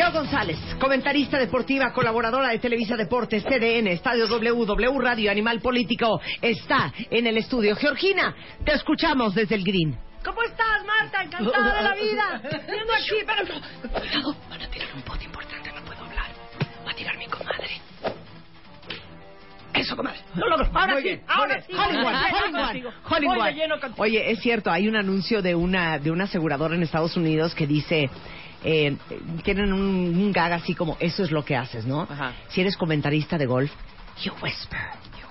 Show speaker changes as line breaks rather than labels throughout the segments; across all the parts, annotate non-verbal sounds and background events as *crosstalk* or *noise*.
Geo González, comentarista deportiva, colaboradora de Televisa Deportes, TDN, Estadio W, Radio, Animal Político, está en el estudio. Georgina, te escuchamos desde el Green.
¿Cómo estás, Marta? Encantada de la vida. *laughs* Viendo aquí, pero...
Cuidado, van a tirar un pote importante, Eso, comadre.
Lo logro. Ahora
Muy
sí,
bien,
ahora sí.
Hollywood, Hollywood. Oye, es cierto, hay un anuncio de una de una aseguradora en Estados Unidos que dice eh, tienen un, un gag así como eso es lo que haces, ¿no?
Ajá.
Si eres comentarista de golf, you whisper.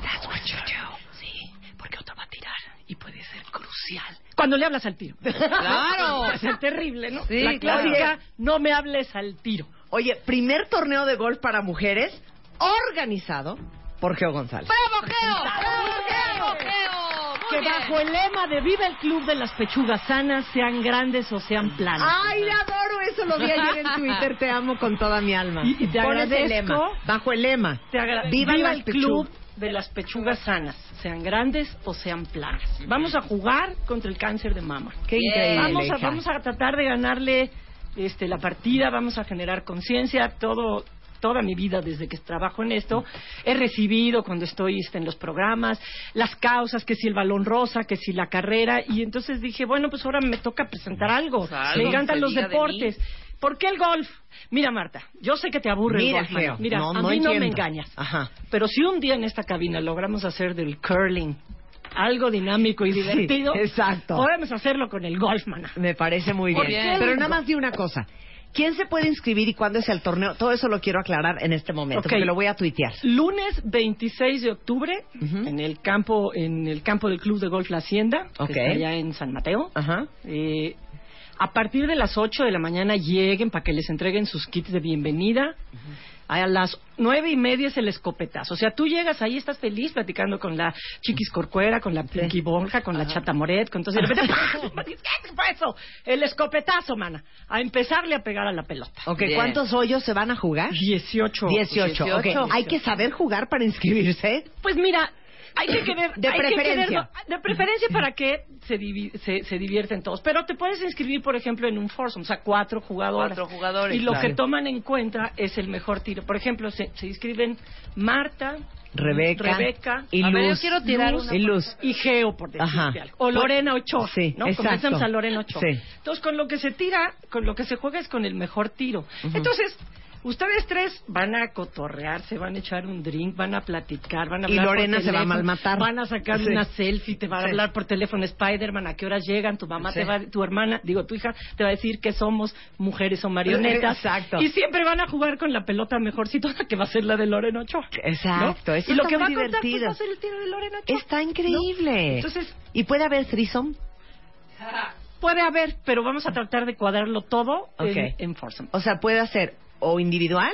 That's what you do.
Sí, porque otro va a tirar y puede ser crucial.
Cuando le hablas al tiro. *laughs*
Claro.
Es terrible, ¿no?
Sí,
la
claro.
clásica, no me hables al tiro.
Oye, primer torneo de golf para mujeres organizado por Geo González.
¡Bravo, Geo! ¡Bravo, Geo! Que bajo el lema de Viva el Club de las Pechugas Sanas, sean grandes o sean planas.
Ay, adoro eso, lo vi ayer en Twitter, te amo con toda mi alma.
Y- te agradezco.
lema, bajo el lema.
Te
Viva
el club de las pechugas sanas, sean grandes o sean planas. Vamos a jugar contra el cáncer de mama.
Qué increíble.
Vamos a, vamos a tratar de ganarle este, la partida, vamos a generar conciencia, todo toda mi vida desde que trabajo en esto he recibido cuando estoy este, en los programas las causas que si el balón rosa que si la carrera y entonces dije bueno pues ahora me toca presentar algo
Algo
me encantan los
diga de
deportes ¿Por qué el golf? Mira, Marta, yo sé que te aburre
Mira,
el golf. Mira,
no,
a
no
mí no me engañas.
Ajá.
Pero si un día en esta cabina logramos hacer del curling algo dinámico y
Sí,
divertido,
exacto.
podemos hacerlo con el golf, mana.
Me parece muy
¿Por
bien. Pero nada más di una cosa. ¿Quién se puede inscribir y cuándo es el torneo? Todo eso lo quiero aclarar en este momento,
Ok.
porque lo voy a tuitear.
Lunes 26 de octubre en el campo en el campo del Club de Golf La Hacienda, que
Ok.
está allá en San Mateo.
Ajá.
Eh, a partir de las 8 de la mañana lleguen para que les entreguen sus kits de bienvenida. A las nueve y media es el escopetazo. O sea, tú llegas ahí, estás feliz platicando con la Chiquis Corcuera, con la Pinky Borja, con la Chata Moret, con todo. Y de repente. *laughs* ¿qué fue eso? El escopetazo, mana. A empezarle a pegar a la pelota.
Ok,
Bien.
¿cuántos hoyos se van a jugar?
18.
18. ok.
18.
Hay que saber jugar para inscribirse.
Pues mira, hay que querer...
De
hay que
preferencia.
quererlo- de preferencia para que se, divi- se, se divierten todos. Pero te puedes inscribir, por ejemplo, en un foursome, o sea, cuatro jugadores.
Cuatro jugadores,
Y lo
claro.
que toman en cuenta es el mejor tiro. Por ejemplo, se, se inscriben Marta,
Rebeca.
Rebeca
Y
A ver,
Luz.
yo quiero tirar
Luz.
una
Y Luz.
y Geo, por decirte
Ajá.
algo. O Lorena Ochoa.
Sí,
¿no?
exacto.
Convencemos a Lorena Ochoa.
Sí.
Entonces, con lo que se tira, con lo que se juega es con el mejor tiro. Entonces, ustedes tres van a cotorrear, se van a echar un drink, van a platicar, van a
Y
hablar por
Lorena se va a malmatar.
Van a sacar
Sí.
una selfie, te va a
Sí.
hablar por teléfono Spider-Man, a qué horas llegan, tu mamá
Sí.
te va, tu hermana, digo, tu hija te va a decir que somos mujeres o marionetas.
Exacto.
Y siempre van a jugar con la pelota mejorcita, *laughs* que va a ser la de Lorena Ochoa. ¿no?
Exacto. Eso
y lo
está
que va a contar pues, va a ser el tiro de Lorena Ochoa.
Está increíble.
¿no? Entonces,
¿Y puede haber threesome?
puede haber, pero vamos a tratar de cuadrarlo todo
Ok.
en, en foursome.
O sea, puede hacer o individual.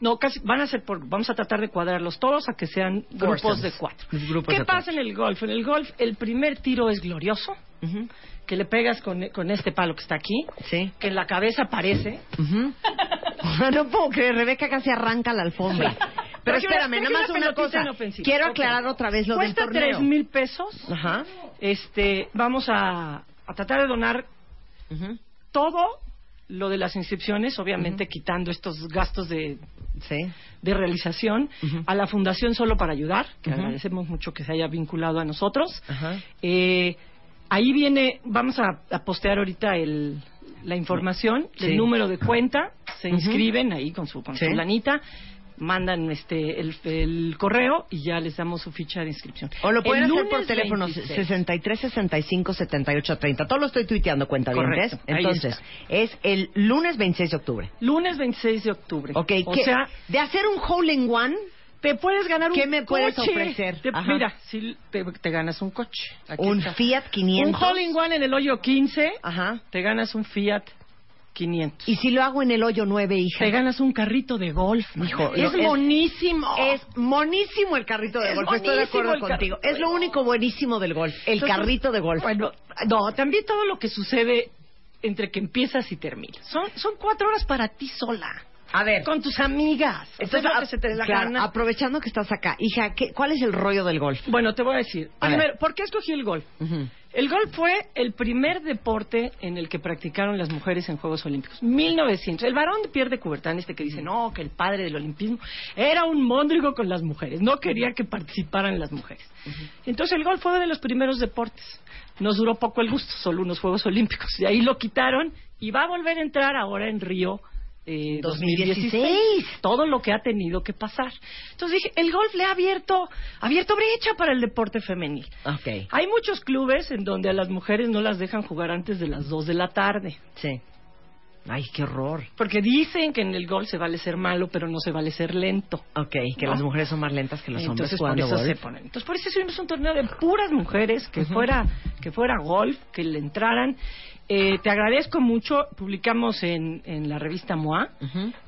No, casi van a ser por, vamos a tratar de cuadrarlos todos a que sean grupos
Foursomes.
de cuatro.
Grupos
¿Qué
de
pasa en el golf? En el golf el primer tiro es glorioso, que le pegas con, con este palo que está aquí,
Sí.
que en la cabeza aparece.
Ujú. *laughs* no puedo creer, Rebeca casi arranca la alfombra. Pero
una-
espérame, nada más
una
cosa.
inofensiva.
Quiero aclarar otra vez lo
Cuesta
del torneo.
tres mil pesos.
Ajá.
Este, vamos a, a tratar de donar todo lo de las inscripciones, obviamente quitando estos gastos de,
Sí.
de realización, a la Fundación Solo para Ayudar, que agradecemos mucho que se haya vinculado a nosotros. Eh, ahí viene, vamos a, a postear ahorita el, la información,
Sí.
el número de cuenta, se inscriben ahí con su, con
Sí.
su lanita, mandan este el, el correo y ya les damos su ficha de inscripción.
O lo pueden
El
hacer por teléfono
26.
63 65 78 30. Todo lo estoy tuiteando, cuenta
Correcto, ahí
Entonces, es el lunes 26 de octubre.
Lunes 26 de octubre.
Ok,
o
¿qué-
sea,
de hacer un hole in one,
te puedes ganar un
¿Qué me puedes
coche.
ofrecer?
Te- mira, si te, te ganas un coche. Aquí
un
está.
Fiat 500.
Un hole in one en el hoyo 15,
Ajá.
te ganas un Fiat 500.
Y si lo hago en el hoyo 9, hija.
te ganas un carrito de golf.
Hijo,
es monísimo.
Es monísimo el carrito de
Es
golf. Estoy de acuerdo contigo. Es lo único buenísimo del golf. El
Entonces,
carrito de golf.
Bueno, no, también todo lo que sucede entre que empiezas y terminas. Son, son cuatro horas para ti sola.
a ver.
Con tus amigas.
Entonces,
Entonces, lo
a-
que se te dé la
claro,
gana.
aprovechando que estás acá, hija, ¿qué- ¿cuál es el rollo del golf?
Bueno, te voy a decir.
A
Primero,
ver.
¿por qué escogí el golf?
Ujú.
El golf fue el primer deporte en el que practicaron las mujeres en Juegos Olímpicos. 1900. El varón de Pierre de Coubertin, este que dice, no, que el padre del olimpismo, era un móndrigo con las mujeres. No quería que participaran las mujeres. Entonces el golf fue de los primeros deportes. Nos duró poco el gusto, solo unos Juegos Olímpicos. De ahí lo quitaron y va a volver a entrar ahora en Río. Eh,
2016.
todo lo que ha tenido que pasar. Entonces dije, el golf le ha abierto, abierto brecha para el deporte femenil.
Ok.
Hay muchos clubes en donde a las mujeres no las dejan jugar antes de las 2 de la tarde.
Sí. Ay, qué horror.
Porque dicen que en el golf se vale ser malo, pero no se vale ser lento.
Ok, que
¿No?
las mujeres son más lentas que los hombres
Entonces por eso
golf.
se ponen. Entonces por eso hicimos un torneo de puras mujeres que fuera que fuera golf, que le entraran. Eh, te agradezco mucho. Publicamos en, en la revista MOA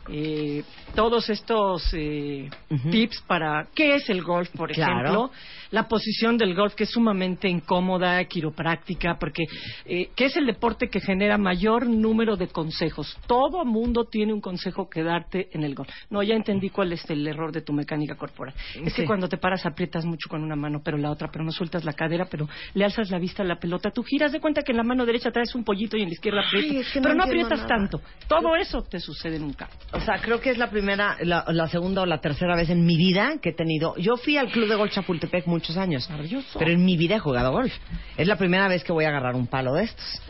eh, todos estos eh, tips para qué es el golf, por
Claro.
ejemplo, la posición del golf que es sumamente incómoda, quiropráctica, porque eh, que es el deporte que genera mayor número de consejos. Todo mundo tiene un consejo que darte en el golf. No, ya entendí cuál es el error de tu mecánica corporal. Es
Sí.
que cuando te paras aprietas mucho con una mano, pero la otra, pero no sueltas la cadera, pero le alzas la vista a la pelota. Tú giras de cuenta que en la mano derecha traes un pollito y en la izquierda aprietas.
es que
pero no aprietas
nada.
tanto. Todo eso te sucede en un campo.
O sea, creo que es la primera, la, la segunda o la tercera vez en mi vida que he tenido. Yo fui al club de golf Chapultepec muchos años,
Maravilloso.
pero en mi vida he jugado golf. Es la primera vez que voy a agarrar un palo de estos.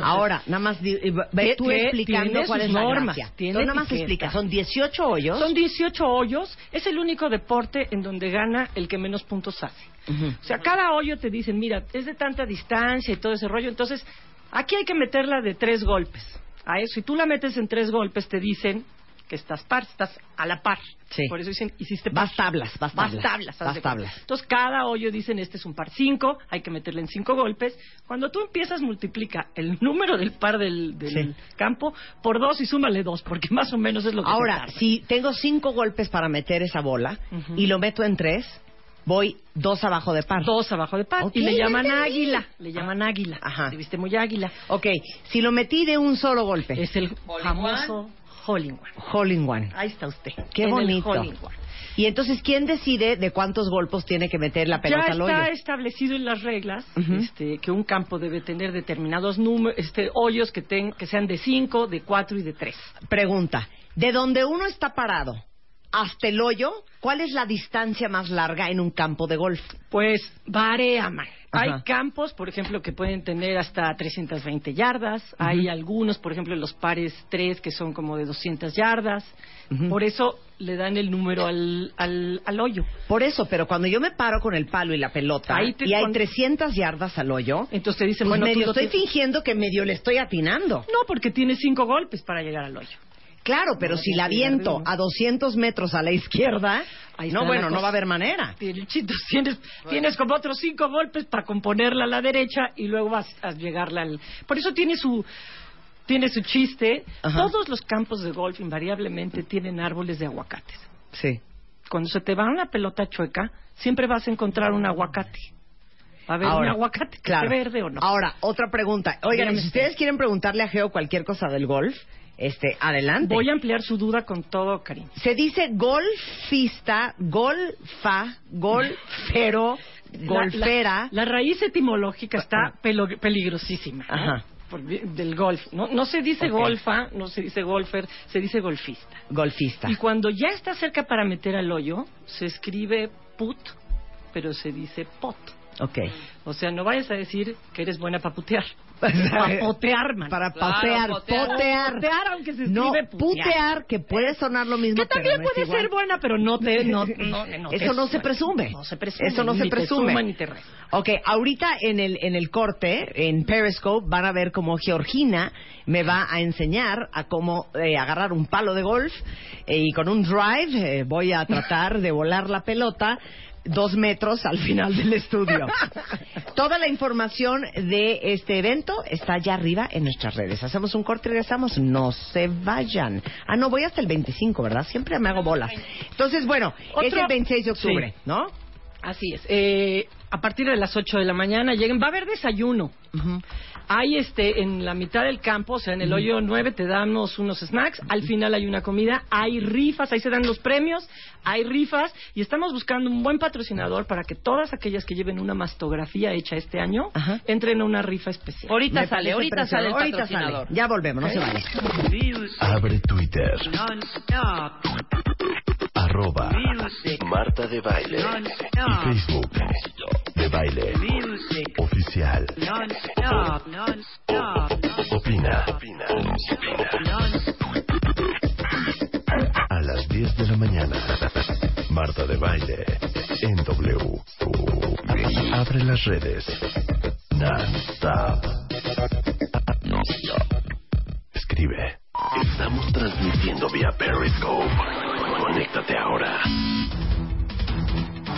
Ahora, nada más eh, ve tú explicando cuál es la Entonces, nada más explica. Son 18 hoyos.
Son 18 hoyos. Es el único deporte en donde gana el que menos puntos hace. O sea, cada hoyo te dicen, mira, es de tanta distancia y todo ese rollo. Entonces, aquí hay que meterla de tres golpes. A eso, si tú la metes en tres golpes, te dicen que estás par, estás a la par.
Sí.
Por eso dicen, hiciste par.
Vas tablas, vas
Vas
tablas.
tablas.
Vas
cuenta.
tablas.
Entonces, cada hoyo dicen, este es un par 5, hay que meterle en cinco golpes. Cuando tú empiezas, multiplica el *laughs* número del par del, del
Sí.
campo por dos y súmale dos, porque más o menos es lo que
Ahora, si tengo cinco golpes para meter esa bola y lo meto en tres, voy dos abajo de par.
Dos abajo de par. Y le llaman
entendí.
águila. Le llaman águila.
Ajá.
Te viste muy águila.
Ok, si lo metí de un solo golpe,
Es el famoso hole in one. Ahí está usted.
Qué
en el
bonito.
one.
Y entonces, ¿quién decide de cuántos golpes tiene que meter la pelota
Ya
al
está
hoyo?
establecido en las reglas este, que un campo debe tener determinados números, este, hoyos que, ten- que sean de 5, de 4 y de 3.
Pregunta, de donde uno está parado hasta el hoyo, ¿cuál es la distancia más larga en un campo de golf?
Pues varía, man. Hay campos, por ejemplo, que pueden tener hasta 320 yardas. Hay algunos, por ejemplo, los pares 3 que son como de 200 yardas. Por eso le dan el número al, al, al hoyo.
Por eso, pero cuando yo me paro con el palo y la pelota
Ahí te
y hay
pon-
300 yardas al hoyo,
Entonces te dicen,
pues
bueno,
medio estoy
te-
fingiendo que medio le estoy atinando.
No, porque tiene cinco golpes para llegar al hoyo.
Claro, pero
No,
si la viento a 200 metros a la izquierda,
Ahí
no, bueno, no va a haber manera.
Tienes, *laughs* tienes, tienes como otros cinco golpes para componerla a la derecha y luego vas a llegarla al... Por eso tiene su... Tiene su chiste.
Ajá.
Todos los campos de golf invariablemente tienen árboles de aguacates.
Sí.
Cuando se te va una pelota chueca, siempre vas a encontrar un aguacate. Va a haber un aguacate
claro.
verde o no.
Ahora, otra pregunta. Oigan, si
usted.
ustedes quieren preguntarle a Geo cualquier cosa del golf, Este, adelante.
Voy a ampliar su duda con todo cariño.
Se dice golfista, golfa, golfero, *laughs* golfera.
La, la raíz etimológica está pelo- peligrosísima. ¿no?
Ajá.
Por- del golf. No, no se dice golfa, no se dice golfer, se dice golfista.
golfista.
Y cuando ya está cerca para meter al hoyo, se escribe put, pero se dice pot.
Ok.
O sea, no vayas a decir que eres buena para putear. *laughs* para potear, man.
Para
Claro,
patear,
potear.
potear.
Potear, aunque se
No,
putear.
putear, que puede sonar lo mismo,
Que también
no
puede ser buena, pero no te... No, *laughs* no, no te
Eso no se presume.
No se presume.
Eso no se presume.
Te suma, ni te resta.
Ok, ahorita en el, en el corte, en Periscope, van a ver cómo Georgina me va a enseñar a cómo eh, agarrar un palo de golf eh, y con un drive eh, voy a tratar de volar la pelota dos metros al final del estudio. Toda la información de este evento está allá arriba en nuestras redes. Hacemos un corte y regresamos. No se vayan. Ah, no, voy hasta el 25, ¿verdad? Siempre me hago bolas. Entonces, bueno, es el 26 de octubre,
Sí.
¿no?
Así es. Eh, a partir de las 8 de la mañana lleguen. Va a haber desayuno. Hay este en la mitad del campo, o sea, en el hoyo 9 te damos unos snacks, al final hay una comida, hay rifas, ahí se dan los premios, hay rifas y estamos buscando un buen patrocinador para que todas aquellas que lleven una mastografía hecha este año
Ajá.
entren a una rifa especial.
Ahorita
Me
sale, ahorita
precioso.
sale el
Ahorita
patrocinador.
sale. Ya volvemos, no se vale.
Abre Twitter. Arroba Marta de Baile. Y Facebook. De Baile. Oficial. Opina. A las 10 de la mañana. Marta de Baile. En W. Abre las redes. Non-stop. Escribe. Estamos transmitiendo vía Periscope. Conéctate ahora.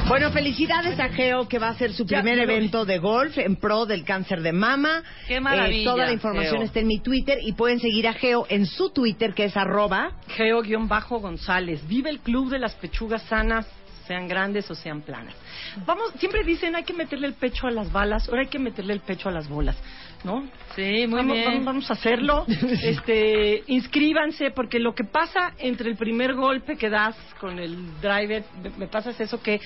Bueno, felicidades a Geo que va a hacer su
Ya,
primer evento de golf en pro del cáncer de mama.
Qué maravilla,
Eh, toda la información
Geo.
está en mi Twitter y pueden seguir a Geo en su Twitter que es arroba.
Geo-González. Vive el club de las pechugas sanas, sean grandes o sean planas. Vamos, siempre dicen hay que meterle el pecho a las balas, ahora hay que meterle el pecho a las bolas, ¿no?
Sí, muy
vamos,
bien.
Vamos, vamos a hacerlo. *laughs* este, inscríbanse porque lo que pasa entre el primer golpe que das con el driver, me, me pasa es eso que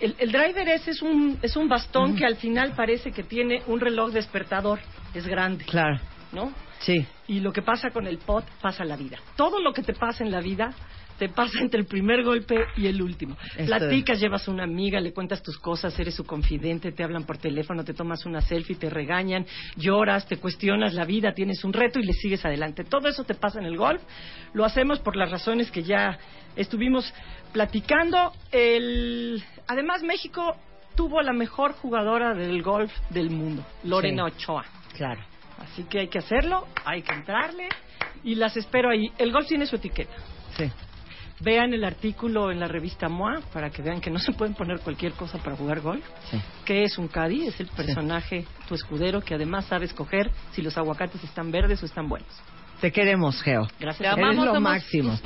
el, el driver ese es un es un bastón que al final parece que tiene un reloj despertador, es grande,
Claro.
¿no?
Sí.
Y lo que pasa con el pot pasa la vida. Todo lo que te pasa en la vida te pasa entre el primer golpe y el último.
Esto-
Platicas, llevas una amiga, le cuentas tus cosas, eres su confidente, te hablan por teléfono, te tomas una selfie, te regañan, lloras, te cuestionas la vida, tienes un reto y le sigues adelante. Todo eso te pasa en el golf. Lo hacemos por las razones que ya estuvimos platicando. El... Además, México tuvo la mejor jugadora del golf del mundo, Lorena
Sí.
Ochoa.
Claro.
Así que hay que hacerlo, hay que entrarle y las espero ahí. El golf tiene su etiqueta.
Sí.
Vean el artículo en la revista MOA para que vean que no se pueden poner cualquier cosa para jugar golf.
Sí.
¿Qué es un caddy? Es el personaje, tu escudero, que además sabe escoger si los aguacates están verdes o están buenos.
Te queremos, Geo.
Gracias.
Te
a
amamos,
Eres lo máximo.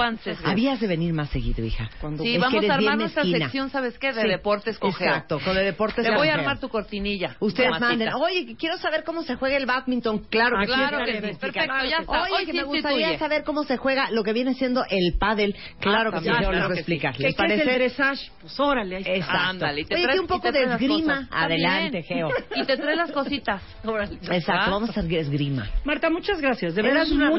Habías de venir más seguido, hija.
Cuando-
Sí, vamos a armar nuestra sección, ¿sabes qué? De
Sí.
deportes con Geo.
Exacto, con el deportes
Te
con
voy a
Geo.
armar tu cortinilla.
Ustedes manden, oye, quiero saber cómo se juega el badminton. Claro sí.
Claro que
de
sí. Perfecto, ya está.
Oye,
Hoy
que
sí
me gustaría
instituye.
saber cómo se juega lo que viene siendo el pádel. Claro
Ah,
que sí,
también,
Geo les
claro
a
que sí.
explicar.
¿Qué,
¿Les
es el
parece?
dressage? Pues órale, ahí está.
Exacto.
Ándale,
Oye, un poco de esgrima. Adelante. Geo. *laughs*
Y te traes las cositas.
Exacto,
¿Ah?
vamos a hacer esgrima.
Marta, muchas gracias. De verdad,
una